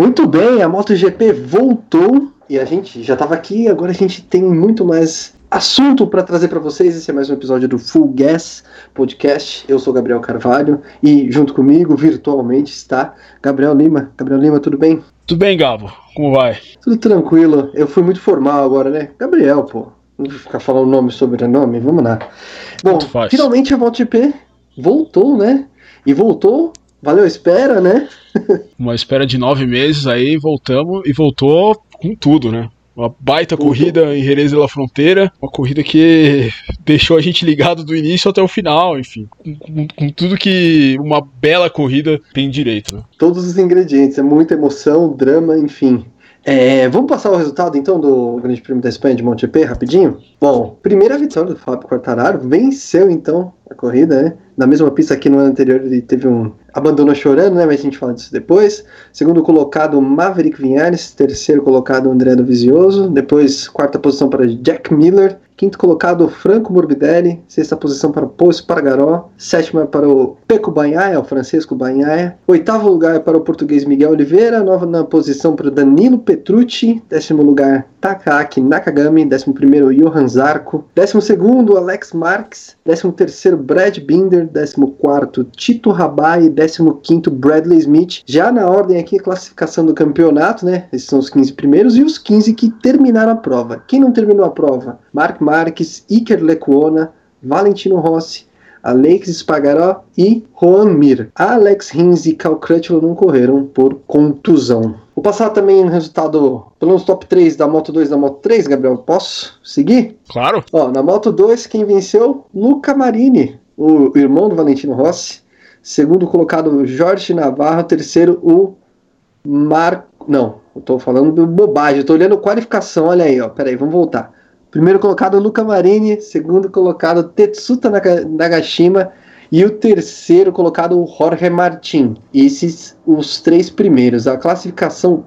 Muito bem, a MotoGP voltou e a gente já estava aqui, agora a gente tem muito mais assunto para trazer para vocês. Esse é mais um episódio do Full Gas Podcast. Eu sou Gabriel Carvalho e junto comigo, virtualmente, está Gabriel Lima. Gabriel Lima, tudo bem? Tudo bem, Gabo. Como vai? Tudo tranquilo. Eu fui muito formal agora, né? Gabriel, pô. Não vou ficar falando nome sobre nome, vamos lá. Bom, finalmente a MotoGP voltou, né? E voltou Valeu espera, né? Uma espera de nove meses aí, voltamos e voltou com tudo, né? Uma baita corrida em Jerez de la Fronteira, uma corrida que deixou a gente ligado do início até o final, enfim, com, com, com tudo que uma bela corrida tem direito. Né? Todos os ingredientes, é muita emoção, drama, enfim. É, vamos passar o resultado então do Grande Prêmio da Espanha de MotoGP rapidinho? Bom, primeira vitória do Fábio Quartararo, venceu então a corrida, né? Na mesma pista aqui no ano anterior ele teve um abandono chorando, né? Mas a gente fala disso depois. Segundo colocado, Maverick Vinhares. Terceiro colocado, André Dovizioso. Depois, quarta posição para Jack Miller. Quinto colocado, Franco Morbidelli. Sexta posição para o Paul Espargaró. Sétima para o Peco Banhaia, o Francisco Banhaia. Oitavo lugar para o português Miguel Oliveira. Nova na posição para o Danilo Petrucci. Décimo lugar, Takaaki Nakagami. Décimo primeiro, Johan Zarco. Décimo segundo, Alex Marques. Décimo terceiro, Brad Binder. Décimo quarto, Tito Rabai. Décimo quinto, Bradley Smith. Já na ordem aqui, a classificação do campeonato, né? Esses são os 15 primeiros e os 15 que terminaram a prova. Quem não terminou a prova? Mark Marques, Iker Lecuona, Valentino Rossi, Alex Spagaró e Juan Mir. Alex Rins e Cal Crutchlow não correram por contusão. Vou passar também o resultado pelos top 3 da Moto 2 da Moto 3, Gabriel. Posso seguir? Claro. Ó, na Moto 2, quem venceu? Luca Marini, o irmão do Valentino Rossi. Segundo colocado, Jorge Navarro. Terceiro, o Marco. Não, eu tô falando bobagem. Eu tô olhando qualificação. Olha aí, ó. Pera aí, vamos voltar. Primeiro colocado, Luca Marini. Segundo colocado, Tetsuta Nagashima. E o terceiro colocado, Jorge Martin. Esses os três primeiros. A classificação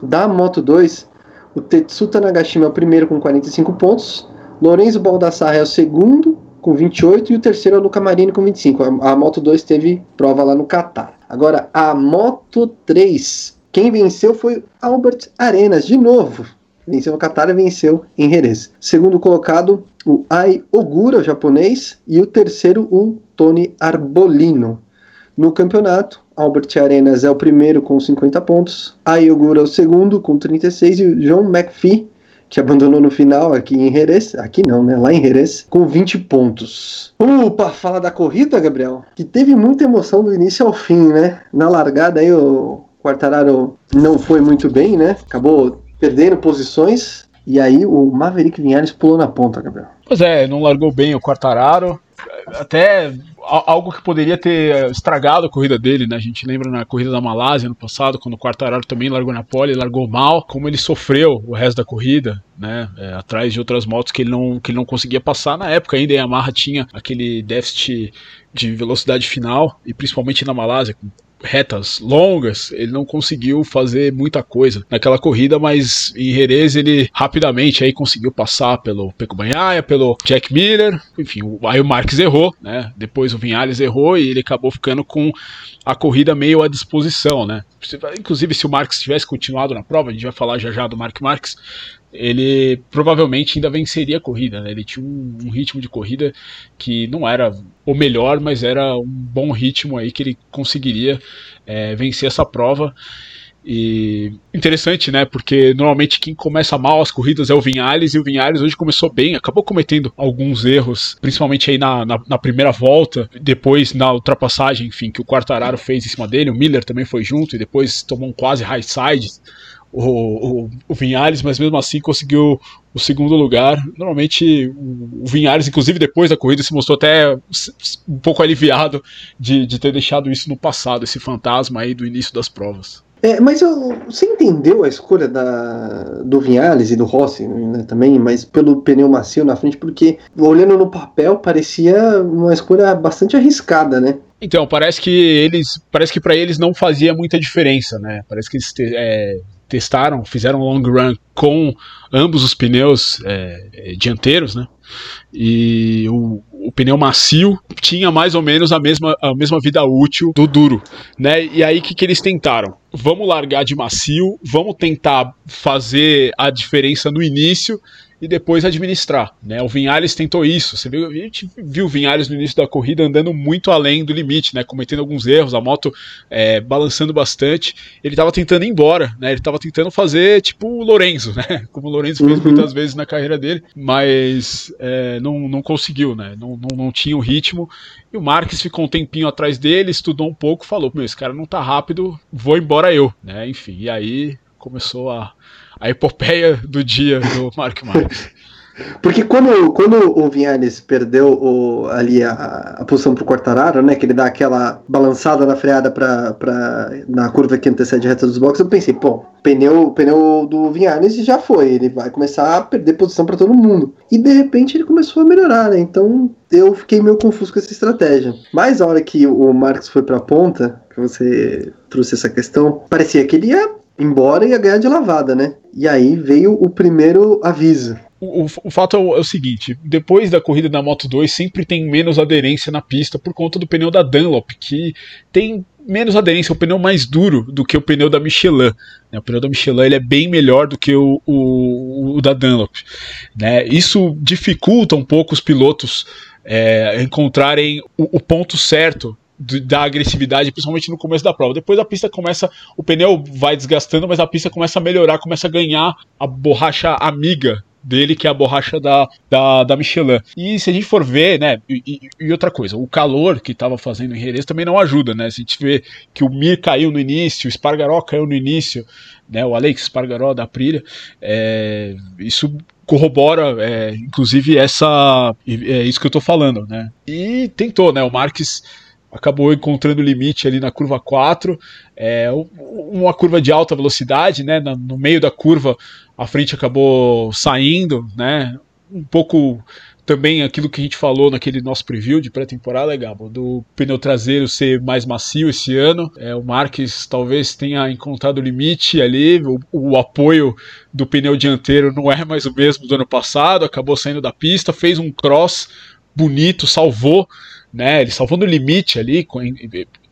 da Moto 2, o Tetsuta Nagashima é o primeiro com 45 pontos. Lorenzo Baldassarre é o segundo com 28 e o terceiro é o Luca Marini com 25. A, a Moto 2 teve prova lá no Qatar. Agora, a Moto 3, quem venceu foi Albert Arenas, de novo venceu no Qatar e venceu em Jerez. Segundo colocado, o Ai Ogura, o japonês, e o terceiro, o Tony Arbolino. No campeonato, Albert Arenas é o primeiro com 50 pontos, Ai Ogura é o segundo com 36 e o John McPhee, que abandonou no final aqui em Jerez, aqui não, né, lá em Jerez, com 20 pontos. Opa, fala da corrida, Gabriel, que teve muita emoção do início ao fim, né? Na largada aí o Quartararo não foi muito bem, né? Acabou perdendo posições. E aí o Maverick Vinhares pulou na ponta, Gabriel. Pois é, não largou bem o Quartararo. Até algo que poderia ter estragado a corrida dele, né? A gente lembra na corrida da Malásia no passado, quando o Quartararo também largou na pole, largou mal, como ele sofreu o resto da corrida, né? É, atrás de outras motos que ele, não, que ele não conseguia passar. Na época ainda a Yamaha tinha aquele déficit de velocidade final, e principalmente na Malásia, com retas longas, ele não conseguiu fazer muita coisa naquela corrida, mas em Jerez ele rapidamente aí conseguiu passar pelo Peco Banhaia, pelo Jack Miller, enfim, aí o Marques errou, né? Depois o Vinhales errou e ele acabou ficando com a corrida meio à disposição, né? Inclusive se o Marques tivesse continuado na prova, a gente vai falar já já do Mark Marques, ele provavelmente ainda venceria a corrida. Né? Ele tinha um, um, ritmo de corrida que não era o melhor, mas era um bom ritmo aí que ele conseguiria é, vencer essa prova. E interessante, né? Porque normalmente quem começa mal as corridas é o Vinhales, e o Vinhales hoje começou bem, acabou cometendo alguns erros, principalmente aí na, na, na, primeira volta, depois na ultrapassagem, enfim, que o Quartararo fez em cima dele, o Miller também foi junto, e depois tomou um quase high side o, o, o Vinhares, mas mesmo assim conseguiu o segundo lugar. Normalmente o, o Vinhares, inclusive depois da corrida, se mostrou até um pouco aliviado de, de ter deixado isso no passado, esse fantasma aí do início das provas. É, mas eu, você entendeu a escolha da, do Vinhales e do Rossi né, também, mas pelo pneu macio na frente, porque olhando no papel parecia uma escolha bastante arriscada, né? Então, parece que eles. Parece que para eles não fazia muita diferença, né? Parece que eles é, testaram, fizeram um long run com ambos os pneus é, é, dianteiros, né? E o, o pneu macio tinha mais ou menos a mesma, a mesma vida útil do duro, né? E aí o que, que eles tentaram? Vamos largar de macio, vamos tentar fazer a diferença no início e depois administrar. Né? O Vinhares tentou isso. Você viu, a gente viu o Vinhares no início da corrida andando muito além do limite, né? cometendo alguns erros, a moto é, balançando bastante. Ele estava tentando ir embora, né? ele estava tentando fazer tipo o Lorenzo, né? como o Lorenzo fez uhum. muitas vezes na carreira dele, mas é, não, não conseguiu, né? não, não, não tinha o ritmo. E o Marques ficou um tempinho atrás dele, estudou um pouco, falou: Meu, esse cara não tá rápido, vou embora eu. Né? Enfim, e aí começou a a epopeia do dia do Mark Marques. Porque quando, quando o Vinales perdeu o, ali a, a posição pro Quartararo, né? Que ele dá aquela balançada na freada pra, pra, na curva que antecede a reta dos boxes, eu pensei, pô, pneu, pneu do Vinales já foi, ele vai começar a perder posição para todo mundo. E de repente ele começou a melhorar, né? Então eu fiquei meio confuso com essa estratégia. Mas a hora que o Marcos foi pra ponta, que você trouxe essa questão, parecia que ele ia embora ia ganhar de lavada, né? E aí veio o primeiro aviso. O, o, o fato é o, é o, seguinte: depois da corrida da Moto 2, sempre tem menos aderência na pista por conta do pneu da Dunlop, que tem menos aderência, o pneu mais duro do que o pneu da Michelin. Né? O pneu da Michelin ele é bem melhor do que o, o, o da Dunlop. Né? Isso dificulta um pouco os pilotos é, encontrarem o ponto certo da agressividade, principalmente no começo da prova. Depois a pista começa, o pneu vai desgastando, mas a pista começa a melhorar, começa a ganhar a borracha amiga dele, que é a borracha da, da, da Michelin. E se a gente for ver, né, e, e outra coisa, o calor que estava fazendo em Jerez também não ajuda, né? Se a gente vê que o Mir caiu no início, o Spargaró caiu no início, né, o Alex Spargaró da Aprilia, é, isso corrobora, é, inclusive, essa é isso que eu estou falando, né? E tentou, né? O Marques acabou encontrando limite ali na curva 4, é, uma curva de alta velocidade, né, no meio da curva a frente acabou saindo, né, um pouco também aquilo que a gente falou naquele nosso preview de pré-temporada, Gabo, do pneu traseiro ser mais macio esse ano. É, o Marques talvez tenha encontrado limite ali, o, o, apoio do pneu dianteiro não é mais o mesmo do ano passado, acabou saindo da pista, fez um cross bonito, salvou né? Ele salvou no limite ali, com,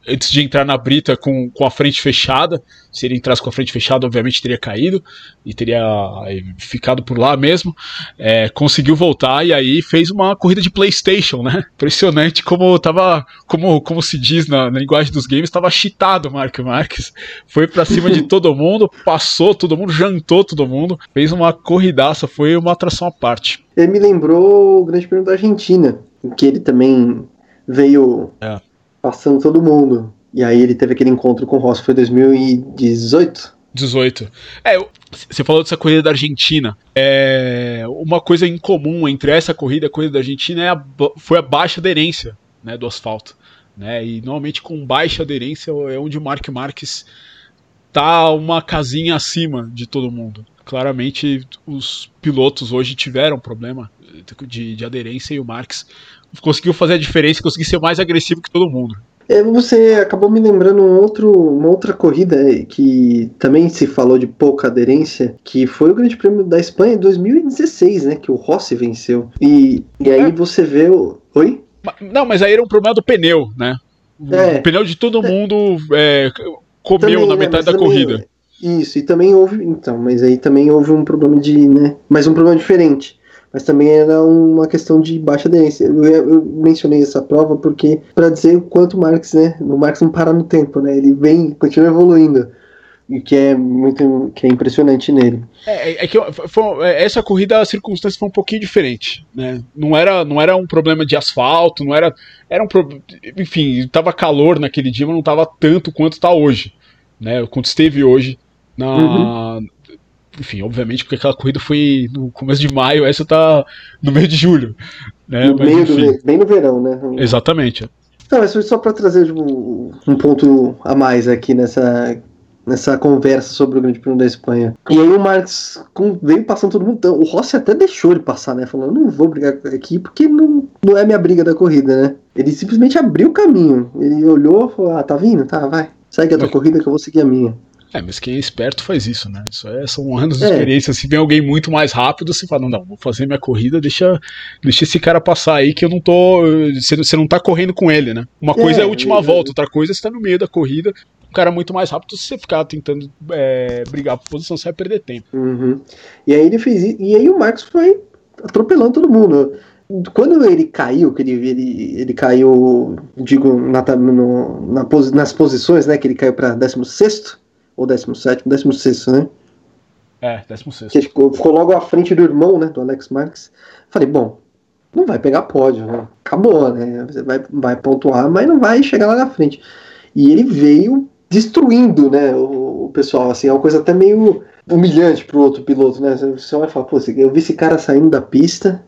antes de entrar na brita com, com a frente fechada. Se ele entrasse com a frente fechada, obviamente teria caído e teria ficado por lá mesmo. É, conseguiu voltar e aí fez uma corrida de PlayStation, né? Impressionante como tava, como, como se diz na, na linguagem dos games, estava cheatado o Mark Marques. Foi para cima de todo mundo, passou todo mundo, jantou todo mundo, fez uma corridaça, foi uma atração à parte. Ele me lembrou o Grande Prêmio da Argentina, em que ele também veio é. passando todo mundo. E aí ele teve aquele encontro com o Ross, foi 2018? 18. É, você falou dessa corrida da Argentina. É, uma coisa em comum entre essa corrida e a corrida da Argentina é a, foi a baixa aderência né, do asfalto. Né, e normalmente com baixa aderência é onde o Mark Marques tá uma casinha acima de todo mundo. Claramente os pilotos hoje tiveram problema de, de aderência e o Marques conseguiu fazer a diferença, conseguiu ser mais agressivo que todo mundo. É, você acabou me lembrando um outro, uma outra corrida que também se falou de pouca aderência, que foi o Grande Prêmio da Espanha em 2016, né? Que o Rossi venceu. E, e aí é. você vê o. Oi? Não, mas aí era um problema do pneu, né? É. O pneu de todo mundo é, comeu também, na né, metade da também, corrida. Isso, e também houve. Então, mas aí também houve um problema de. né? Mas um problema diferente mas também era uma questão de baixa aderência. Eu, eu mencionei essa prova porque para dizer o quanto o Marx, né, o Marx não para no tempo, né, ele vem, continua evoluindo e que é muito que é impressionante nele. É, é, é que foi, é, essa corrida a circunstância foi um pouquinho diferente, né? Não era não era um problema de asfalto, não era era um enfim, estava calor naquele dia, mas não estava tanto quanto está hoje, né? Quanto esteve hoje na, uhum enfim, obviamente, porque aquela corrida foi no começo de maio, essa tá no meio de julho. Né? No Mas, meio do, bem no verão, né? Exatamente. Não, mas foi só para trazer tipo, um ponto a mais aqui nessa, nessa conversa sobre o Grande Prêmio da Espanha. E aí o Marques veio passando todo mundo. Então, o Rossi até deixou ele passar, né? Falando, não vou brigar aqui porque não, não é minha briga da corrida, né? Ele simplesmente abriu o caminho. Ele olhou e falou, ah, tá vindo? Tá, vai. Segue a tua corrida que eu vou seguir a minha. É, mas quem é esperto faz isso, né? Isso é, são anos de é. experiência. Se vem alguém muito mais rápido, você fala, não, não, vou fazer minha corrida, deixa, deixa esse cara passar aí que eu não tô. Você, você não tá correndo com ele, né? Uma coisa é, é a última volta, outra coisa é você tá no meio da corrida, um cara muito mais rápido, se você ficar tentando é, brigar por posição, você vai perder tempo. Uhum. E aí ele fez isso, e aí o Marcos foi atropelando todo mundo quando ele caiu, que ele, ele, ele caiu, digo, na, no, na, nas posições, né? Que ele caiu para 16 ou 17, 16, né? É, 16. Que ficou, ficou logo à frente do irmão, né? Do Alex Marques. Falei, bom, não vai pegar pódio, né? Acabou, né? Você vai, vai pontuar, mas não vai chegar lá na frente. E ele veio destruindo, né? O, o pessoal, assim, é uma coisa até meio humilhante pro outro piloto, né? Você vai falar, pô, eu vi esse cara saindo da pista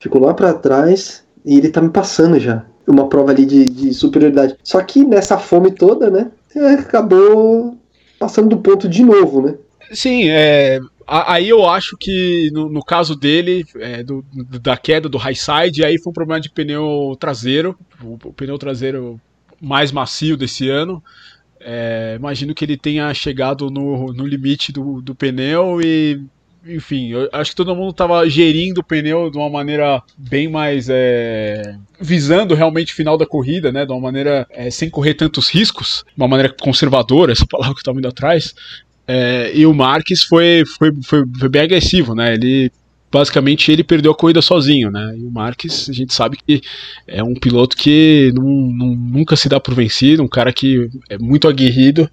ficou lá para trás e ele tá me passando já. Uma prova ali de, de superioridade. Só que nessa fome toda, né? Acabou passando do ponto de novo, né? Sim, é, aí eu acho que no, no caso dele, é, do, da queda do high side, aí foi um problema de pneu traseiro, o, o pneu traseiro mais macio desse ano. É, imagino que ele tenha chegado no, no limite do, do pneu e enfim, eu acho que todo mundo estava gerindo o pneu de uma maneira bem mais. É, visando realmente o final da corrida, né? De uma maneira é, sem correr tantos riscos, de uma maneira conservadora, essa palavra que eu estava indo atrás. É, e o Marques foi, foi, foi, foi, bem agressivo, né? Ele basicamente ele perdeu a corrida sozinho, né? E o Marques, a gente sabe que é um piloto que não, não, nunca se dá por vencido, um cara que é muito aguerrido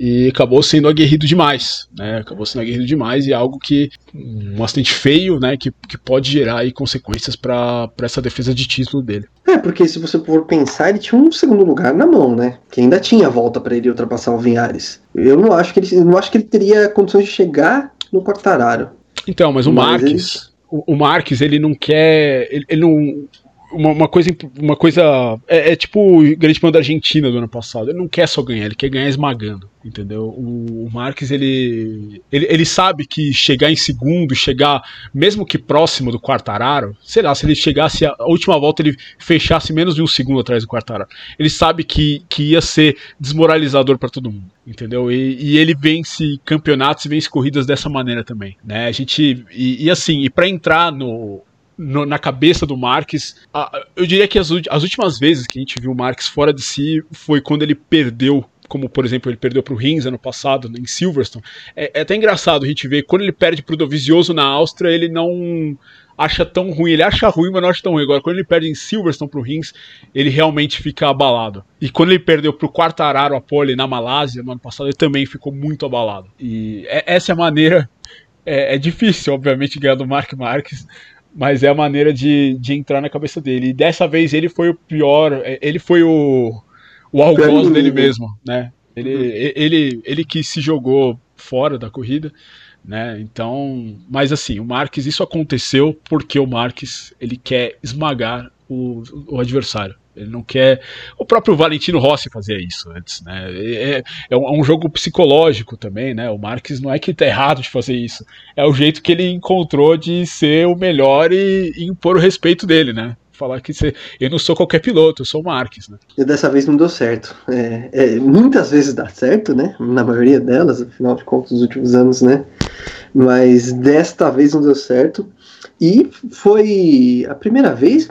e acabou sendo aguerrido demais, né? Acabou sendo aguerrido demais e é algo que um acidente feio, né? Que, que pode gerar aí consequências para essa defesa de título dele. É, porque se você for pensar, ele tinha um segundo lugar na mão, né? Que ainda tinha volta para ele ultrapassar o Vinhares. Eu não acho que ele, não acho que ele teria condições de chegar no Quartararo. Então, mas o mas Marques, ele... o, o Marques, ele não quer, ele, ele não uma, uma, coisa, uma coisa é, é, tipo o Grande Prêmio da Argentina do ano passado. Ele não quer só ganhar, ele quer ganhar esmagando, entendeu? O, o Marques ele, ele, ele sabe que chegar em segundo, chegar mesmo que próximo do Quartararo, sei lá, se ele chegasse a, a última volta ele fechasse menos de um segundo atrás do Quartararo, ele sabe que, que ia ser desmoralizador para todo mundo, entendeu? E, e, ele vence campeonatos e vence corridas dessa maneira também, né? A gente e, e assim, e para entrar no no, na cabeça do Marques. eu diria que as, as, últimas vezes que a gente viu o Marques fora de si foi quando ele perdeu. Como, por exemplo, ele perdeu para o Rins ano passado, em Silverstone. É, é, até engraçado a gente ver, quando ele perde para o Dovizioso na Áustria, ele não acha tão ruim. Ele acha ruim, mas não acha tão ruim. Agora, quando ele perde em Silverstone para o Rins, ele realmente fica abalado. E quando ele perdeu para o Quartararo a pole na Malásia no ano passado, ele também ficou muito abalado. E é, essa é a maneira. É, é difícil, obviamente, ganhar do Mark Marques, mas é a maneira de, de entrar na cabeça dele. E dessa vez ele foi o pior, é, ele foi o, o algoz dele mesmo, né? Ele, uhum. ele, ele que se jogou fora da corrida, né? Então, mas assim, o Marques, isso aconteceu porque o Marques ele quer esmagar o, o adversário. Ele não quer. O próprio Valentino Rossi fazia isso antes, né? É, é, um, é um jogo psicológico também, né? O Marques não é que tá errado de fazer isso. É o jeito que ele encontrou de ser o melhor e, e impor o respeito dele, né? falar que você, eu não sou qualquer piloto, eu sou o Marques, né? E dessa vez não deu certo. É, é, muitas vezes dá certo, né? Na maioria delas, afinal de contas, nos últimos anos, né? Mas desta vez não deu certo. E foi a primeira vez,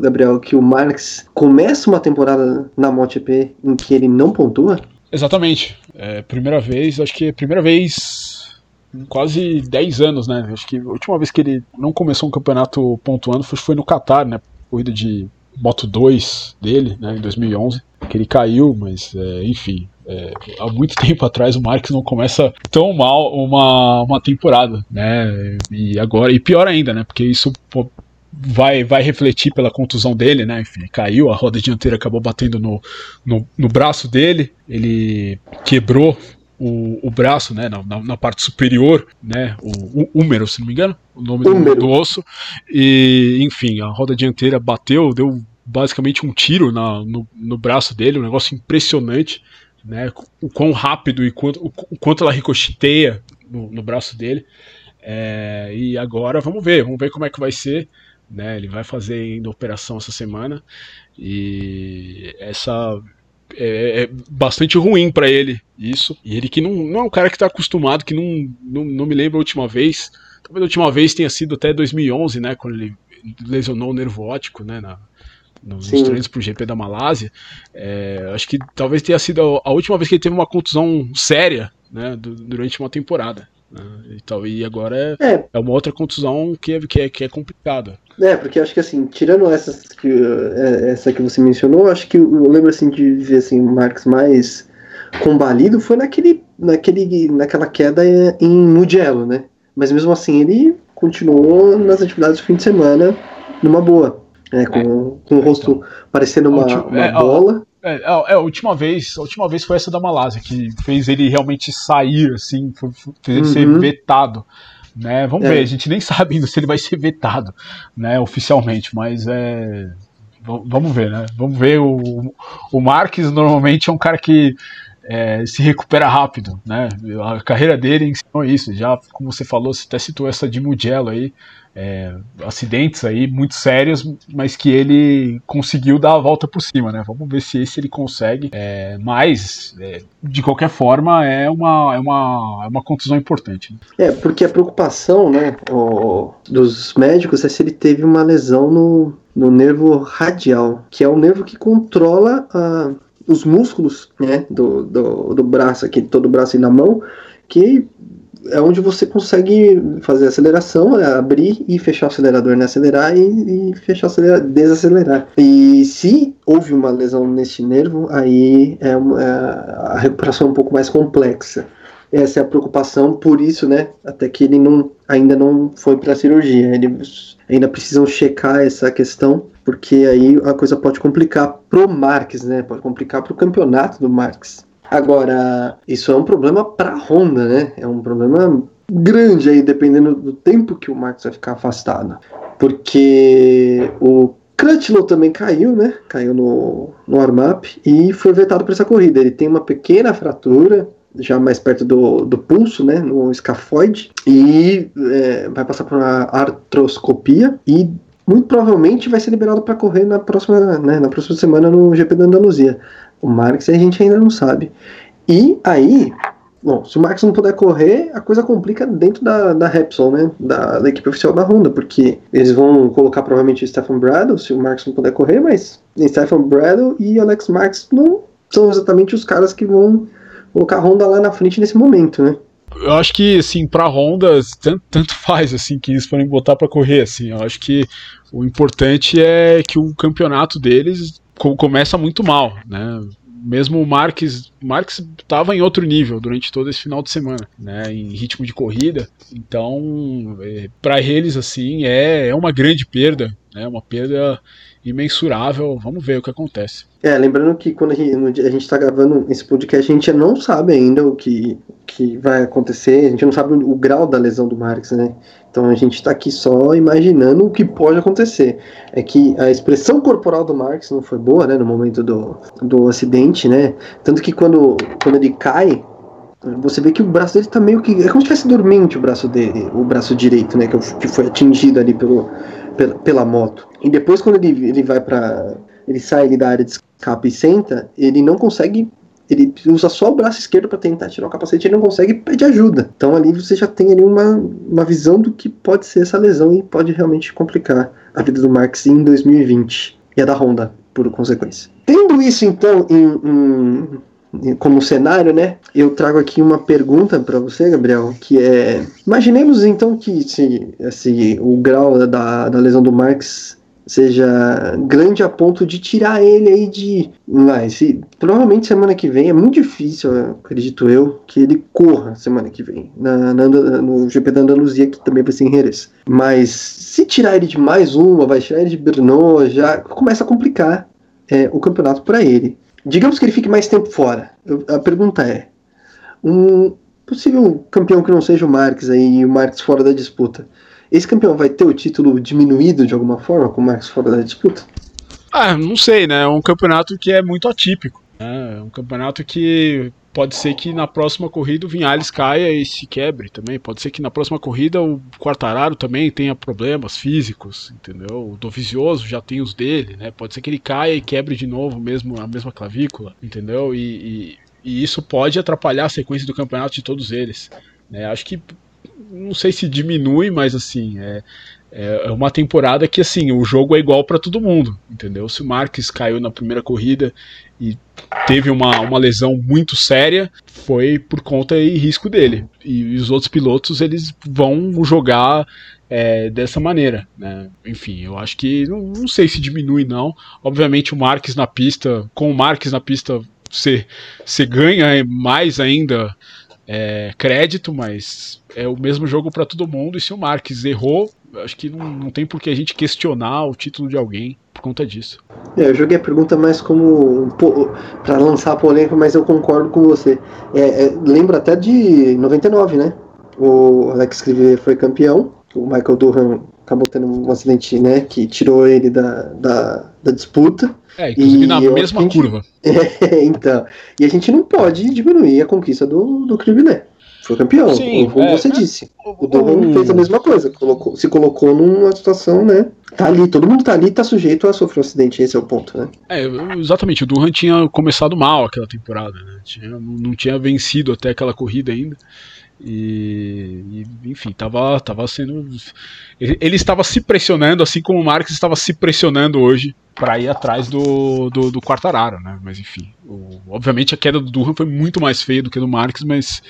Gabriel, que o Marx começa uma temporada na MotoGP em que ele não pontua? Exatamente. É, primeira vez, acho que é primeira vez em quase 10 anos, né? Acho que a última vez que ele não começou um campeonato pontuando foi, foi no Qatar, né? Corrida de Moto 2 dele, né, em 2011, que ele caiu, mas é, enfim, é, há muito tempo atrás o Marques não começa tão mal uma, uma temporada, né? E agora, e pior ainda, né? Porque isso pô, vai, vai refletir pela contusão dele, né? Enfim, caiu, a roda dianteira acabou batendo no, no, no braço dele, ele quebrou o, o, braço, né, na, na, parte superior, né, o, o húmero, se não me engano, o nome do, do, osso, e enfim, a roda dianteira bateu, deu basicamente um tiro na, no, no braço dele, um negócio impressionante, né? O quão rápido e quanto, o, quanto ela ricocheteia no, no braço dele. É, e agora vamos ver, vamos ver como é que vai ser. Né? Ele vai fazer ainda operação essa semana. E essa é, é bastante ruim para ele isso. E ele que não, não é um cara que está acostumado, que não, não, não me lembro a última vez. Talvez a última vez tenha sido até 2011, né? Quando ele lesionou o nervo óptico, né? Na, nos Sim. treinos pro GP da Malásia. É, acho que talvez tenha sido a, última vez que ele teve uma contusão séria, né? durante uma temporada. Né? E, e agora é, é. é uma outra contusão que é, que é, que é complicada. É, porque acho que assim, tirando essas que, é, essa que você mencionou, acho que eu lembro assim de ver assim, o Marx mais combalido foi naquele, naquele, naquela queda em Mugello, né? Mas mesmo assim ele continuou nas atividades do fim de semana numa boa. É, com, é. com o rosto então, parecendo uma, uma é, bola. É, é, a última vez, a última vez foi essa da Malásia, que fez ele realmente sair, assim, fez ele uhum. ser vetado. Né? Vamos é. ver, a gente nem sabe ainda se ele vai ser vetado, né, oficialmente, mas é. Vamos ver, né? Vamos ver. O, o Marques normalmente é um cara que é, se recupera rápido, né? A carreira dele ensinou isso. Já, como você falou, você até citou essa de Mugello aí, é, acidentes aí muito sérios, mas que ele conseguiu dar a volta por cima, né? Vamos ver se esse ele consegue. É, mas, é, de qualquer forma, é uma, é uma, é uma contusão importante. Né? É, porque a preocupação né, o, dos médicos é se ele teve uma lesão no, no nervo radial, que é o nervo que controla a, os músculos né, do, do, do braço, aqui, todo o braço e na mão, que é onde você consegue fazer aceleração, é abrir e fechar o acelerador, né? Acelerar e, e fechar, acelerar, desacelerar. E se houve uma lesão neste nervo, aí é, é a recuperação é um pouco mais complexa. Essa é a preocupação, por isso, né? Até que ele não, ainda não foi para a cirurgia. Eles ainda precisam checar essa questão, porque aí a coisa pode complicar pro Marques, né? Pode complicar pro campeonato do Marques. Agora, isso é um problema para a Honda, né? É um problema grande aí, dependendo do tempo que o Marcos vai ficar afastado. Porque o Crutchlow também caiu, né? Caiu no, no warm-up e foi vetado para essa corrida. Ele tem uma pequena fratura, já mais perto do, do pulso, né? No escafoide, e é, vai passar por uma artroscopia e muito provavelmente vai ser liberado para correr na próxima, né, na próxima semana no GP da Andaluzia. O Marx a gente ainda não sabe. E aí, bom, se o Marx não puder correr, a coisa complica dentro da, da Repsol, né? Da, da equipe oficial da Honda, porque eles vão colocar provavelmente o Stefan Bradle se o Marx não puder correr, mas Stefan Bradle e Alex Marx não são exatamente os caras que vão colocar a Honda lá na frente nesse momento, né? eu acho que, assim, pra Honda, tanto, tanto faz, assim, que eles podem botar para correr, assim. Eu acho que o importante é que o campeonato deles começa muito mal, né? Mesmo o Marques, Marques estava em outro nível durante todo esse final de semana, né? Em ritmo de corrida. Então, é, para eles, assim, é, é uma grande perda, né? Uma perda imensurável. Vamos ver o que acontece. É, lembrando que quando a gente, a gente tá gravando esse podcast, a gente não sabe ainda o que, que vai acontecer, a gente não sabe o, grau da lesão do Marx, né? Então a gente está aqui só imaginando o que pode acontecer. É que a expressão corporal do Marx não foi boa, né, no momento do, do acidente, né? Tanto que quando, quando ele cai, você vê que o braço dele tá meio que. É como se tivesse dormente o braço dele, o braço direito, né? Que, que foi atingido ali pelo, pela, pela moto. E depois, quando ele, ele vai para Ele sai ali da área de escape e senta, ele não consegue ele usa só o braço esquerdo para tentar tirar o capacete, ele não consegue pedir ajuda. Então ali você já tem ali uma, uma visão do que pode ser essa lesão e pode realmente complicar a vida do Marx em 2020 e a da Honda, por consequência. Tendo isso então em, em, como cenário, né? Eu trago aqui uma pergunta para você, Gabriel, que é: imaginemos então que se, se o grau da, da lesão do Marx seja grande a ponto de tirar ele aí de. Mas se, provavelmente semana que vem é muito difícil, acredito eu, que ele corra semana que vem na, na no GP da Andaluzia, que também vai ser em Jerez. Mas se tirar ele de mais uma, vai tirar ele de Brno, já começa a complicar é, o campeonato para ele. Digamos que ele fique mais tempo fora. Eu, a pergunta é: um possível campeão que não seja o Marques aí, e o Marques fora da disputa esse campeão vai ter o título diminuído de alguma forma, com o Max fora da disputa? Ah, não sei, né? É um campeonato que é muito atípico. Né? É um campeonato que pode ser que na próxima corrida o Vinhales caia e se quebre também. Pode ser que na próxima corrida o Quartararo também tenha problemas físicos, entendeu? O Dovizioso já tem os dele, né? Pode ser que ele caia e quebre de novo mesmo a mesma clavícula, entendeu? E, e, e isso pode atrapalhar a sequência do campeonato de todos eles. Né? Acho que não sei se diminui, mas assim, é, é uma temporada que assim, o jogo é igual para todo mundo, entendeu? Se o Marques caiu na primeira corrida e teve uma, uma lesão muito séria, foi por conta e risco dele. E, e os outros pilotos, eles vão jogar é, dessa maneira, né? Enfim, eu acho que não, não, sei se diminui não. Obviamente o Marques na pista, com o Marques na pista, você, você ganha mais ainda é, crédito, mas é o mesmo jogo para todo mundo. E se o Marques errou, acho que não, não tem por que a gente questionar o título de alguém por conta disso. É, eu joguei a pergunta mais como para lançar a polêmica, mas eu concordo com você. É, é, lembro até de 99, né? O Alex Crivier foi campeão, o Michael Durham acabou tendo um acidente, né, que tirou ele da, da, da disputa. É, inclusive e na mesma gente, curva. É, então. E a gente não pode diminuir a conquista do, do Crivier. Foi campeão, Sim, como é, você é, disse. O Durham fez a mesma coisa, colocou, se colocou numa situação, né? Tá ali, todo mundo tá ali, tá sujeito a sofrer um acidente, esse é o ponto, né? É, exatamente, o Durham tinha começado mal aquela temporada, né? Tinha, não tinha vencido até aquela corrida ainda. E, e, enfim, tava, tava sendo. Ele, estava se pressionando, assim como o Marques estava se pressionando hoje para ir atrás do, do, do Quartararo, né? Mas enfim, o, obviamente a queda do Durham foi muito mais feia do que do Marques, mas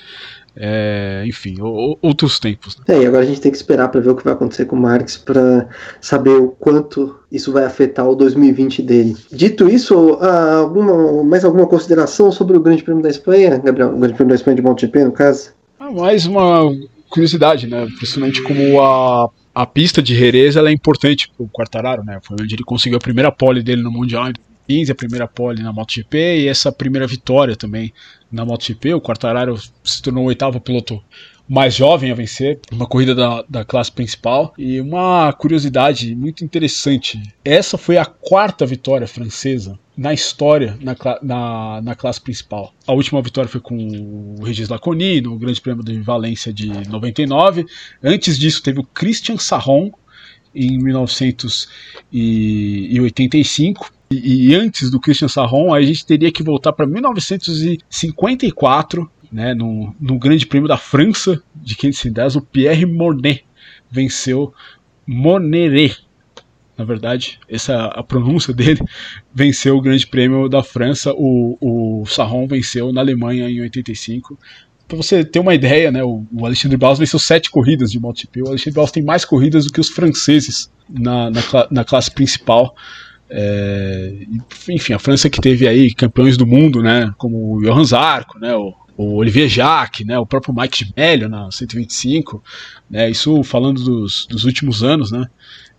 é, enfim, o, outros tempos. Né? É, e agora a gente tem que esperar para ver o que vai acontecer com o Marques para saber o quanto isso vai afetar o 2020 dele. Dito isso, alguma, mais alguma consideração sobre o Grande Prêmio da Espanha, Gabriel? O Grande Prêmio da Espanha de MotoGP, no caso? Mais uma curiosidade, né? Principalmente como a, a pista de Jerez ela é importante para o Quartararo, né? Foi onde ele conseguiu a primeira pole dele no Mundial em 2015, a primeira pole na MotoGP e essa primeira vitória também na MotoGP. O Quartararo se tornou o oitavo piloto mais jovem a vencer uma corrida da, da classe principal. E uma curiosidade muito interessante: essa foi a quarta vitória francesa na história na, na, na, classe principal. A última vitória foi com o Regis Laconi no Grande Prêmio de Valência de 99. Antes disso, teve o Christian Sarron em 1985. E, e antes do Christian Sarron, a gente teria que voltar para 1954, né, no, no Grande Prêmio da França de 510, o Pierre Mornet venceu Moneret. Na verdade, essa a pronúncia dele venceu o Grande Prêmio da França. O, o Sarron venceu na Alemanha em 85 para você ter uma ideia, né, o, o Alexandre Baus venceu sete corridas de MotoGP. O Alexandre Baus tem mais corridas do que os franceses na, na, na classe principal. É, enfim, a França que teve aí campeões do mundo, né, como o Johan Zarco, né, o, o Olivier Jacques, né, o próprio Mike de Mello na 125, né, isso falando dos, dos últimos anos, né,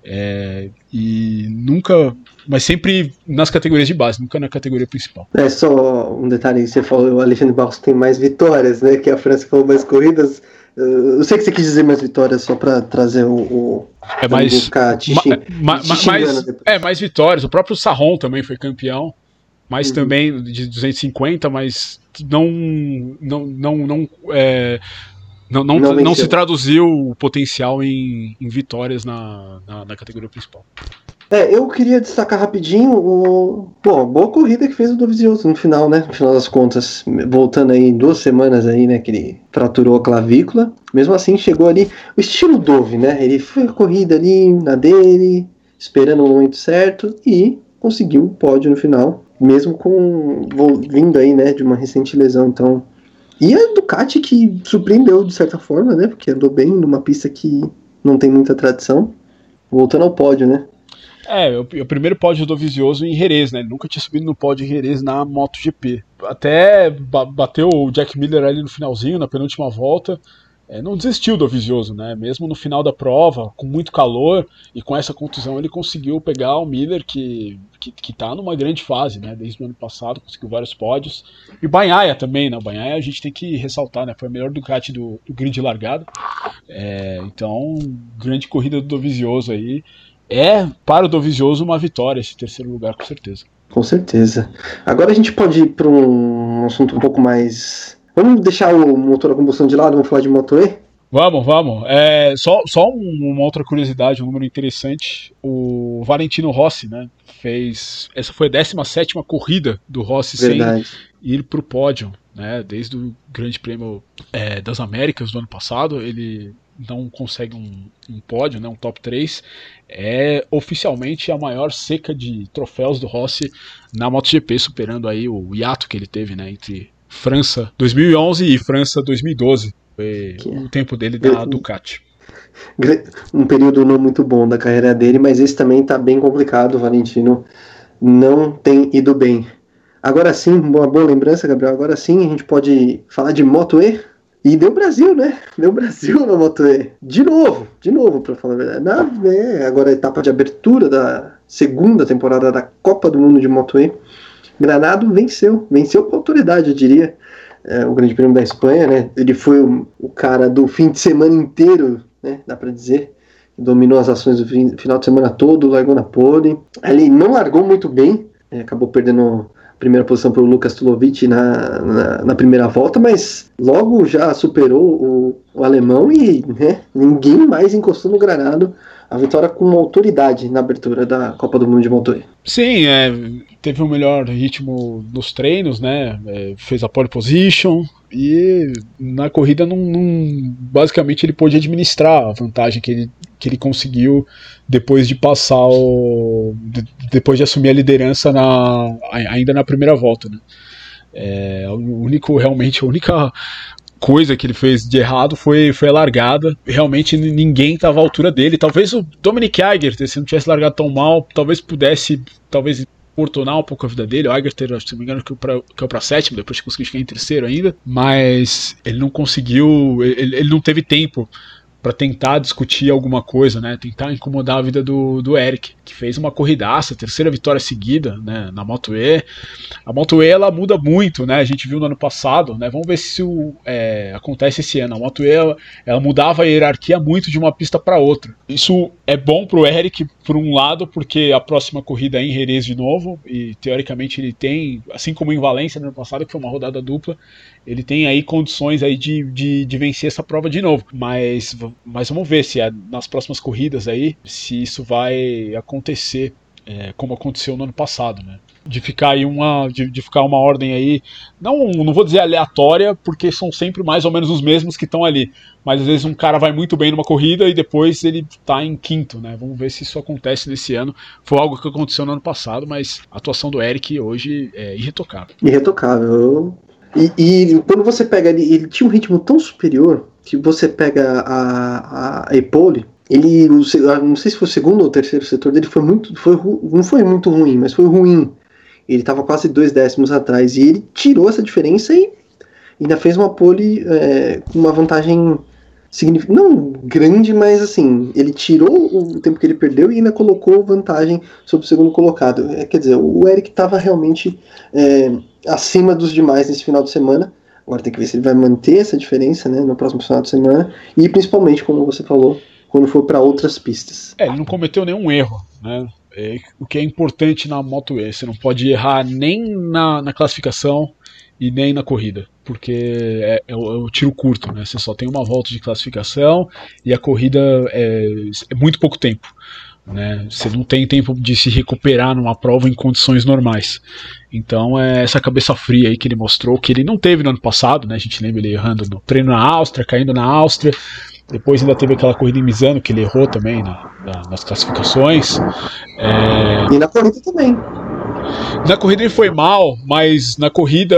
é, e nunca, mas sempre nas categorias de base, nunca na categoria principal. É só um detalhe, você falou, o Alexandre Barros tem mais vitórias, né, que a França falou mais corridas, eu sei que você quis dizer mais vitórias só para trazer o, o é mais ma, ma, mais, é mais vitórias. O próprio Sarron também foi campeão, mas uhum. também de 250, mas não não não não é, não, não, não, não se traduziu o potencial em, em vitórias na, na, na categoria principal. É, eu queria destacar rapidinho o. Bom, boa corrida que fez o Dovizioso no final, né? No final das contas, voltando aí em duas semanas aí, né? Que ele fraturou a clavícula. Mesmo assim, chegou ali. O estilo Dove, né? Ele foi a corrida ali na dele, esperando o momento certo e conseguiu o pódio no final. Mesmo com. vindo aí, né? De uma recente lesão. Então. E a Ducati que surpreendeu de certa forma, né? Porque andou bem numa pista que não tem muita tradição. Voltando ao pódio, né? É, o, o primeiro pódio do Vizioso em Jerez, né? Nunca tinha subido no pódio em Jerez na MotoGP. Até bateu o Jack Miller ali no finalzinho, na penúltima volta. É, não desistiu do Vizioso, né? Mesmo no final da prova, com muito calor e com essa contusão, ele conseguiu pegar o Miller, que, que, que tá numa grande fase, né? Desde o ano passado, conseguiu vários pódios. E o Banhaia também, né? O Banhaia a gente tem que ressaltar, né? Foi a melhor Ducati do, do grid largado. É, então, grande corrida do Dovizioso aí é para o Dovizioso uma vitória esse terceiro lugar, com certeza. Com certeza. Agora a gente pode ir para um assunto um pouco mais. Vamos deixar o motor a combustão de lado, vamos falar de Moto E? Vamos, vamos. É, só só uma outra curiosidade, um número interessante. O Valentino Rossi, né? Fez. Essa foi a 17 corrida do Rossi Verdade. sem ir para o pódio. Né, desde o Grande Prêmio é, das Américas do ano passado, ele não consegue um, um, pódio, né, um top 3. É oficialmente a maior seca de troféus do Rossi na MotoGP, superando aí o hiato que ele teve né, entre França 2011 e França 2012. Foi que o tempo dele da Ducati. Um período não muito bom da carreira dele, mas esse também está bem complicado. O Valentino não tem ido bem. Agora sim, uma boa lembrança, Gabriel. Agora sim, a gente pode falar de Moto E. E deu Brasil, né? Deu Brasil na Moto E. De novo, de novo, para falar a verdade. Na, é, agora a etapa de abertura da segunda temporada da Copa do Mundo de Moto E. Granado venceu, venceu com autoridade, eu diria é, o Grande Prêmio da Espanha, né? Ele foi o, o, cara do fim de semana inteiro, né? Dá para dizer. Dominou as ações do fim, final de semana todo, largou na pole. Ele não largou muito bem, é, acabou perdendo a primeira posição para o Lucas Tulovic na, na, na, primeira volta, mas logo já superou o, o alemão e né, ninguém mais encostou no granado a vitória com autoridade na abertura da Copa do Mundo de Motor. Sim, é, teve um melhor ritmo nos treinos, né? É, fez a pole position e na corrida não, não, basicamente ele pôde administrar a vantagem que ele, que ele conseguiu depois de passar o de, depois de assumir a liderança na, ainda na primeira volta, né? É, o único realmente a única coisa que ele fez de errado foi, foi a largada. Realmente ninguém estava à altura dele. Talvez o Dominic Eiger, se não tivesse largado tão mal, talvez pudesse talvez portonar um pouco a vida dele. O Eiger, se não me engano, que é para sétimo, depois conseguiu ficar em terceiro ainda. Mas ele não conseguiu, ele, ele não teve tempo para tentar discutir alguma coisa, né? Tentar incomodar a vida do, do Eric, que fez uma corridaça, terceira vitória seguida, né? Na Moto E. A Moto E ela muda muito, né? A gente viu no ano passado, né? Vamos ver se isso é, acontece esse ano. A Moto E ela, ela mudava a hierarquia muito de uma pista para outra. Isso é bom pro Eric, por um lado, porque a próxima corrida é em Jerez de novo e teoricamente ele tem, assim como em Valência no ano passado, que foi uma rodada dupla, ele tem aí condições aí de, de, de vencer essa prova de novo. Mas, mas vamos ver se é, nas próximas corridas aí, se isso vai acontecer é, como aconteceu no ano passado, né? De ficar aí uma, de, de, ficar uma ordem aí, não, não vou dizer aleatória, porque são sempre mais ou menos os mesmos que estão ali. Mas às vezes um cara vai muito bem numa corrida e depois ele está em quinto, né? Vamos ver se isso acontece nesse ano. Foi algo que aconteceu no ano passado, mas a atuação do Eric hoje é irretocável. Irretocável. E, e, quando você pega ele, ele tinha um ritmo tão superior que você pega a, a Epole, ele, não sei se foi o segundo ou terceiro setor dele, foi muito, foi, não foi muito ruim, mas foi ruim. Ele estava quase dois décimos atrás e ele tirou essa diferença e ainda fez uma pole é, com uma vantagem não grande, mas assim, ele tirou o tempo que ele perdeu e ainda colocou vantagem sobre o segundo colocado. É, quer dizer, o Eric estava realmente é, acima dos demais nesse final de semana. Agora tem que ver se ele vai manter essa diferença né, no próximo final de semana e principalmente, como você falou, quando for para outras pistas. É, ele não cometeu nenhum erro, né? É, o que é importante na Moto E, você não pode errar nem na, na classificação e nem na corrida, porque é, é, o, é, o, tiro curto, né? Você só tem uma volta de classificação e a corrida é, é muito pouco tempo. Né? Você não tem tempo de se recuperar numa prova em condições normais. Então é essa cabeça fria aí que ele mostrou, que ele não teve no ano passado, né? A gente lembra ele errando no treino na Áustria, caindo na Áustria. Depois ainda teve aquela corrida em Misano que ele errou também na, na, nas classificações. É... E na corrida também. Na corrida ele foi mal, mas na corrida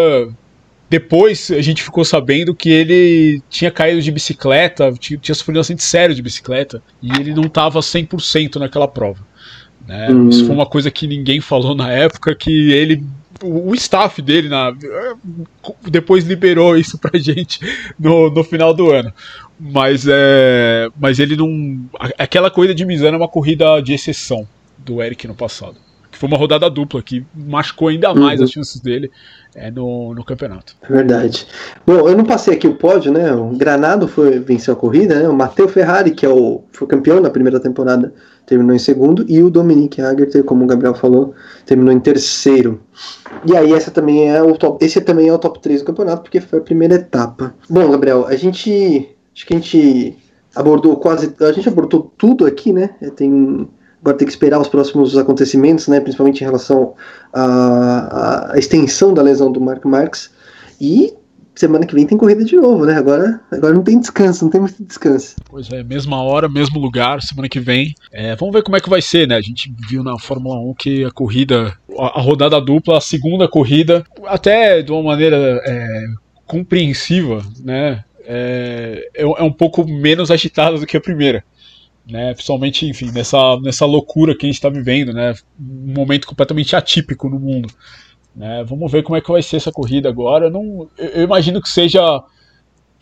depois a gente ficou sabendo que ele tinha caído de bicicleta, tinha, tinha sofrido um acidente sério de bicicleta, e ele não estava 100% naquela prova. Né? Hum. Isso foi uma coisa que ninguém falou na época, que ele o staff dele na, depois liberou isso pra gente no, no final do ano. Mas é. Mas ele não. Aquela corrida de Misano é uma corrida de exceção do Eric no passado. que foi uma rodada dupla, que machucou ainda mais uhum. as chances dele é, no, no campeonato. É verdade. Bom, eu não passei aqui o pódio, né? O Granado foi, venceu a corrida, né? O Matteo Ferrari, que é o, foi campeão na primeira temporada, terminou em segundo, e o Dominique Hagerter, como o Gabriel falou, terminou em terceiro. E aí essa também é o top, esse também é o top 3 do campeonato, porque foi a primeira etapa. Bom, Gabriel, a gente acho que a gente abordou quase, a gente abordou tudo aqui, né? Tem agora tem que esperar os próximos acontecimentos, né, principalmente em relação à, à extensão da lesão do Mark Marx. E semana que vem tem corrida de novo, né? Agora, agora não tem descanso, não tem muito descanso. Pois é, mesma hora, mesmo lugar, semana que vem. É, vamos ver como é que vai ser, né? A gente viu na Fórmula 1 que a corrida, a, rodada dupla, a segunda corrida, até de uma maneira é, compreensiva, né? É, é, é um pouco menos agitada do que a primeira né? Principalmente, enfim, nessa, nessa loucura que a gente está vivendo, né? Um momento completamente atípico no mundo. Né? Vamos ver como é que vai ser essa corrida agora. Não, eu, imagino que seja,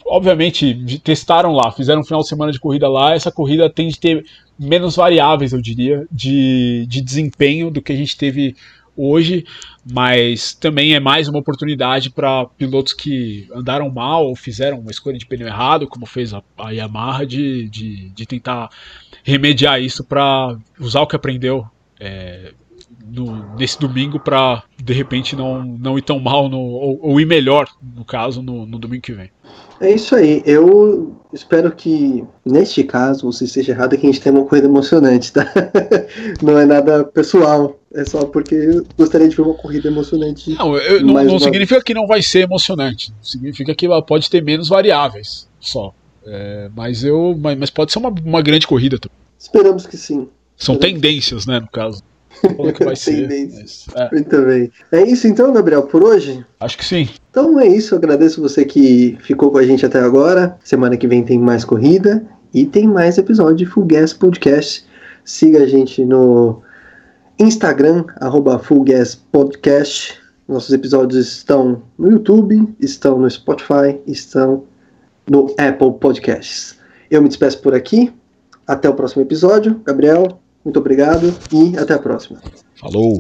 obviamente, testaram lá, fizeram um final de semana de corrida lá. Essa corrida tem de ter menos variáveis, eu diria, de, de desempenho do que a gente teve hoje, mas também é mais uma oportunidade para pilotos que andaram mal ou fizeram uma escolha de pneu errado, como fez a, a Yamaha, de, de, de, tentar remediar isso para usar o que aprendeu é, no, nesse domingo para de repente não, não ir tão mal no, ou, ou ir melhor, no caso, no, no domingo que vem. É isso aí. Eu espero que, neste caso, você esteja errado que a gente tenha uma corrida emocionante, tá? Não é nada pessoal. É só porque eu gostaria de ver uma corrida emocionante. Não, eu, não, não significa que não vai ser emocionante. Significa que ela pode ter menos variáveis só. É, mas eu. Mas, mas, pode ser uma, uma grande corrida também. Esperamos que sim. São Esperamos tendências, né, no caso. Como que vai ser? Mas, é. Muito bem. É isso então, Gabriel, por hoje? Acho que sim. Então é isso. Agradeço você que ficou com a gente até agora. Semana que vem tem mais corrida e tem mais episódio de Full Gas Podcast. Siga a gente no Instagram, arroba Full Podcast. Nossos episódios estão no YouTube, estão no Spotify, estão no Apple Podcasts. Eu me despeço por aqui. Até o próximo episódio. Gabriel, muito obrigado e até a próxima. Falou!